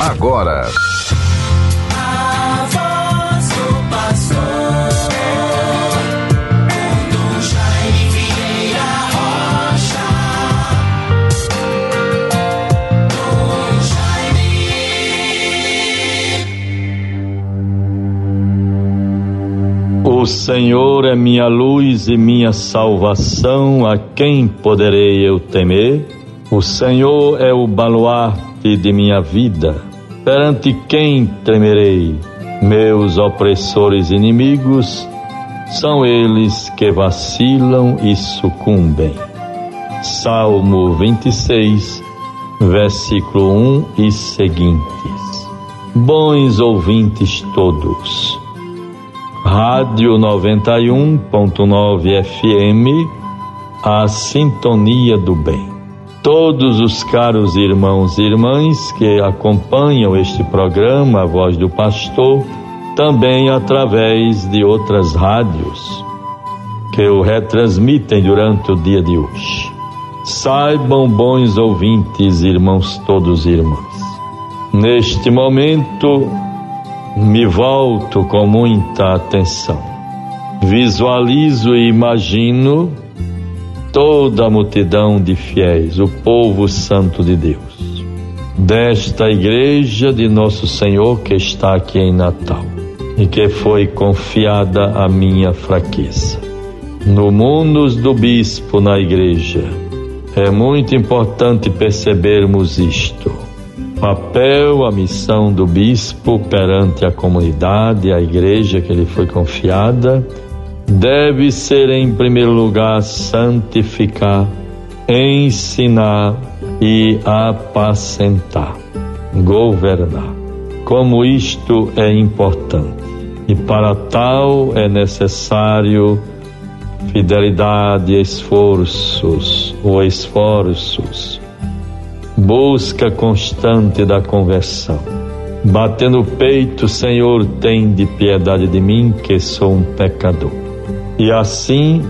agora. O Senhor é minha luz e minha salvação, a quem poderei eu temer? O Senhor é o baluarte de minha vida, perante quem temerei? Meus opressores inimigos são eles que vacilam e sucumbem. Salmo 26, versículo 1 e seguintes. Bons ouvintes todos. Rádio 91.9 FM, a sintonia do bem. Todos os caros irmãos e irmãs que acompanham este programa, A Voz do Pastor, também através de outras rádios que o retransmitem durante o dia de hoje. Saibam, bons ouvintes, irmãos todos irmãs, neste momento me volto com muita atenção. Visualizo e imagino toda a multidão de fiéis, o povo santo de Deus, desta igreja de Nosso Senhor que está aqui em Natal e que foi confiada a minha fraqueza. No mundo do bispo na igreja, é muito importante percebermos isto papel, a missão do bispo perante a comunidade, a igreja que lhe foi confiada, deve ser, em primeiro lugar, santificar, ensinar e apacentar, governar. Como isto é importante. E para tal é necessário fidelidade, esforços ou esforços busca constante da conversão. Batendo o peito, Senhor, tem de piedade de mim, que sou um pecador. E assim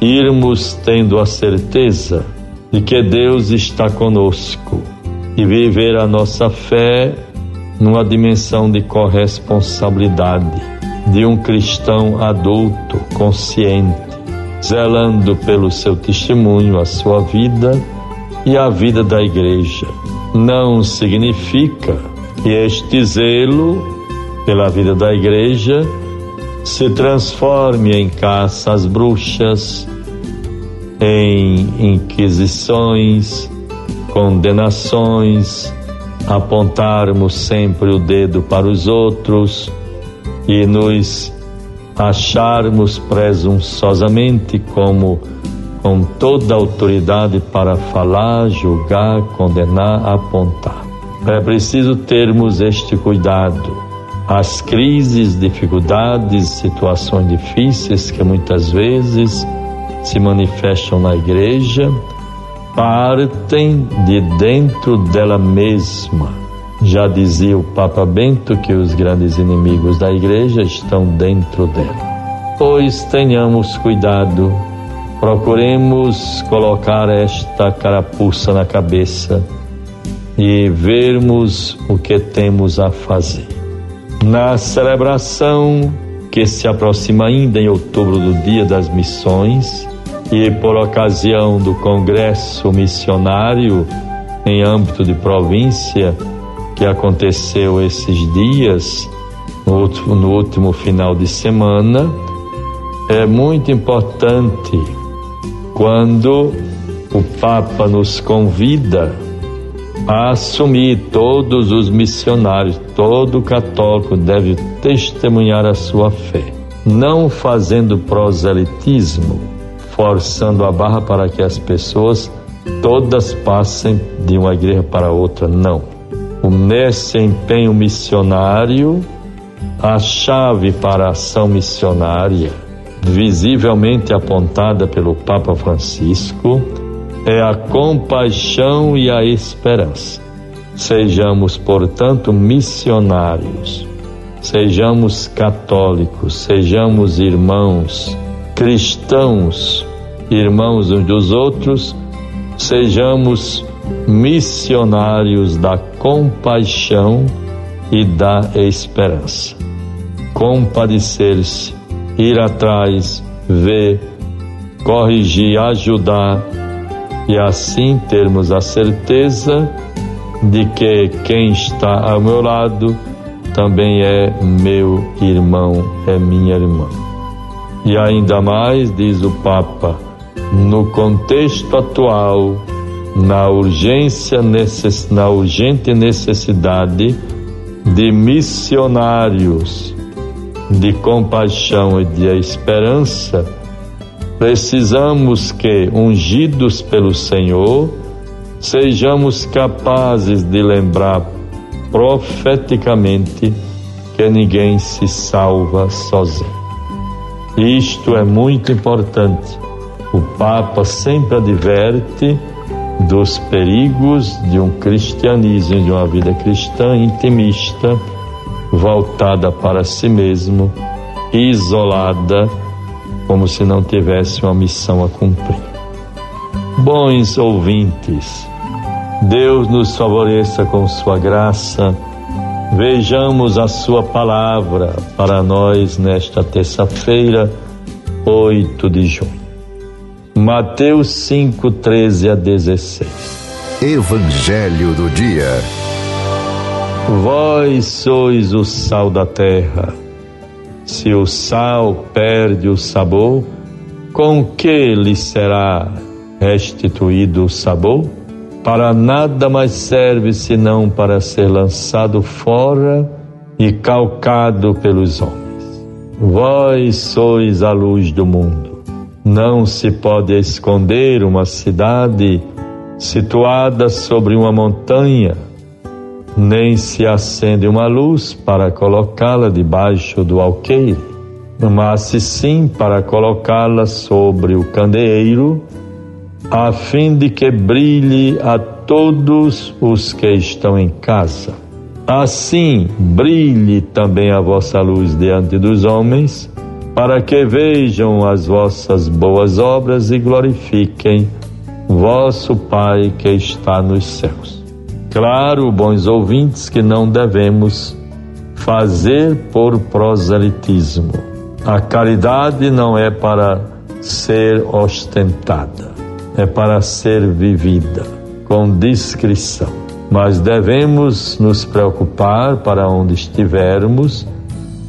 irmos tendo a certeza de que Deus está conosco e viver a nossa fé numa dimensão de corresponsabilidade de um cristão adulto, consciente, zelando pelo seu testemunho, a sua vida e a vida da igreja. Não significa que este zelo pela vida da igreja se transforme em caça às bruxas, em inquisições, condenações, apontarmos sempre o dedo para os outros e nos acharmos presunçosamente como com toda autoridade para falar, julgar, condenar, apontar. É preciso termos este cuidado. As crises, dificuldades, situações difíceis que muitas vezes se manifestam na igreja partem de dentro dela mesma. Já dizia o Papa Bento que os grandes inimigos da igreja estão dentro dela. Pois tenhamos cuidado procuremos colocar esta carapuça na cabeça e vermos o que temos a fazer. Na celebração que se aproxima ainda em outubro do Dia das Missões e por ocasião do Congresso Missionário em âmbito de província que aconteceu esses dias, no último, no último final de semana, é muito importante quando o Papa nos convida assumir todos os missionários, todo católico deve testemunhar a sua fé, não fazendo proselitismo, forçando a barra para que as pessoas todas passem de uma igreja para outra, não. Nesse empenho missionário, a chave para a ação missionária visivelmente apontada pelo Papa Francisco é a compaixão e a esperança. Sejamos, portanto, missionários, sejamos católicos, sejamos irmãos, cristãos, irmãos uns dos outros, sejamos missionários da compaixão e da esperança. Compadecer-se, ir atrás, ver, corrigir, ajudar e assim termos a certeza de que quem está ao meu lado também é meu irmão, é minha irmã. E ainda mais, diz o Papa, no contexto atual, na urgência, na urgente necessidade de missionários de compaixão e de esperança, precisamos que, ungidos pelo Senhor, sejamos capazes de lembrar profeticamente que ninguém se salva sozinho. Isto é muito importante. O Papa sempre adverte dos perigos de um cristianismo, de uma vida cristã intimista, voltada para si mesmo, isolada, como se não tivesse uma missão a cumprir. Bons ouvintes, Deus nos favoreça com Sua graça. Vejamos a Sua palavra para nós nesta terça-feira, 8 de junho. Mateus 5, 13 a 16. Evangelho do Dia. Vós sois o sal da terra. Se o sal perde o sabor, com que lhe será restituído o sabor? Para nada mais serve senão para ser lançado fora e calcado pelos homens. Vós sois a luz do mundo. Não se pode esconder uma cidade situada sobre uma montanha, nem se acende uma luz para colocá-la debaixo do alqueire, mas sim para colocá-la sobre o candeeiro, a fim de que brilhe a todos os que estão em casa. Assim brilhe também a vossa luz diante dos homens para que vejam as vossas boas obras e glorifiquem vosso Pai que está nos céus. Claro, bons ouvintes, que não devemos fazer por proselitismo. A caridade não é para ser ostentada, é para ser vivida com discrição. Mas devemos nos preocupar para onde estivermos,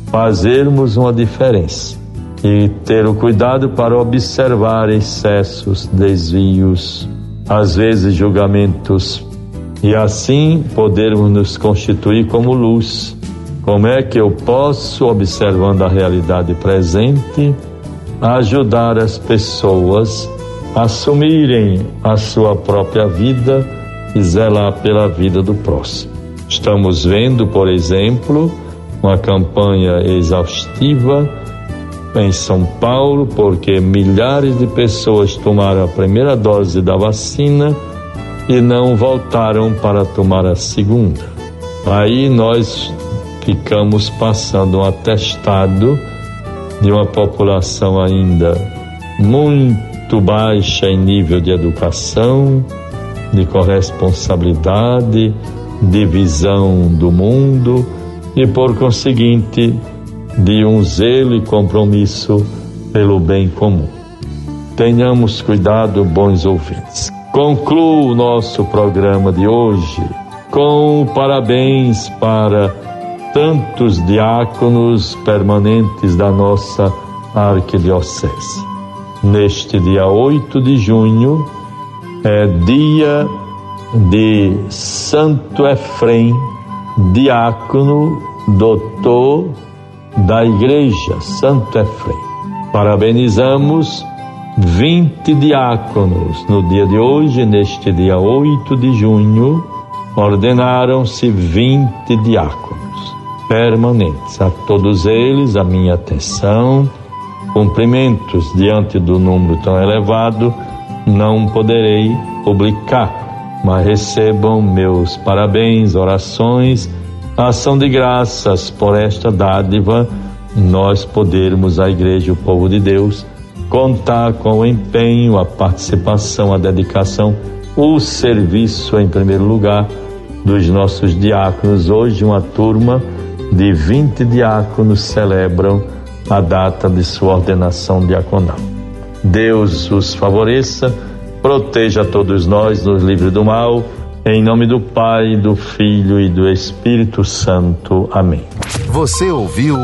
fazermos uma diferença e ter o cuidado para observar excessos, desvios, às vezes julgamentos, e assim podermos nos constituir como luz. Como é que eu posso, observando a realidade presente, ajudar as pessoas a assumirem a sua própria vida e zelar pela vida do próximo? Estamos vendo, por exemplo, uma campanha exaustiva em São Paulo, porque milhares de pessoas tomaram a primeira dose da vacina e não voltaram para tomar a segunda. Aí nós ficamos passando um atestado de uma população ainda muito baixa em nível de educação, de corresponsabilidade, de visão do mundo e, por conseguinte, de um zelo e compromisso pelo bem comum. Tenhamos cuidado, bons ouvintes. Concluo o nosso programa de hoje com parabéns para tantos diáconos permanentes da nossa arquidiocese. Neste dia 8 de junho é dia de Santo Efrem, diácono, doutor da Igreja Santo Efrem. Parabenizamos 20 diáconos. No dia de hoje, neste dia 8 de junho, ordenaram-se 20 diáconos permanentes. A todos eles, a minha atenção, cumprimentos diante do número tão elevado, não poderei publicar, mas recebam meus parabéns, orações ação de graças. Por esta dádiva, nós podermos, a Igreja, o povo de Deus, contar com o empenho, a participação, a dedicação o serviço em primeiro lugar dos nossos diáconos. Hoje, uma turma de 20 diáconos celebram a data de sua ordenação diaconal. Deus os favoreça, proteja todos nós, nos livre do mal. Em nome do Pai, do Filho e do Espírito Santo. Amém. Você ouviu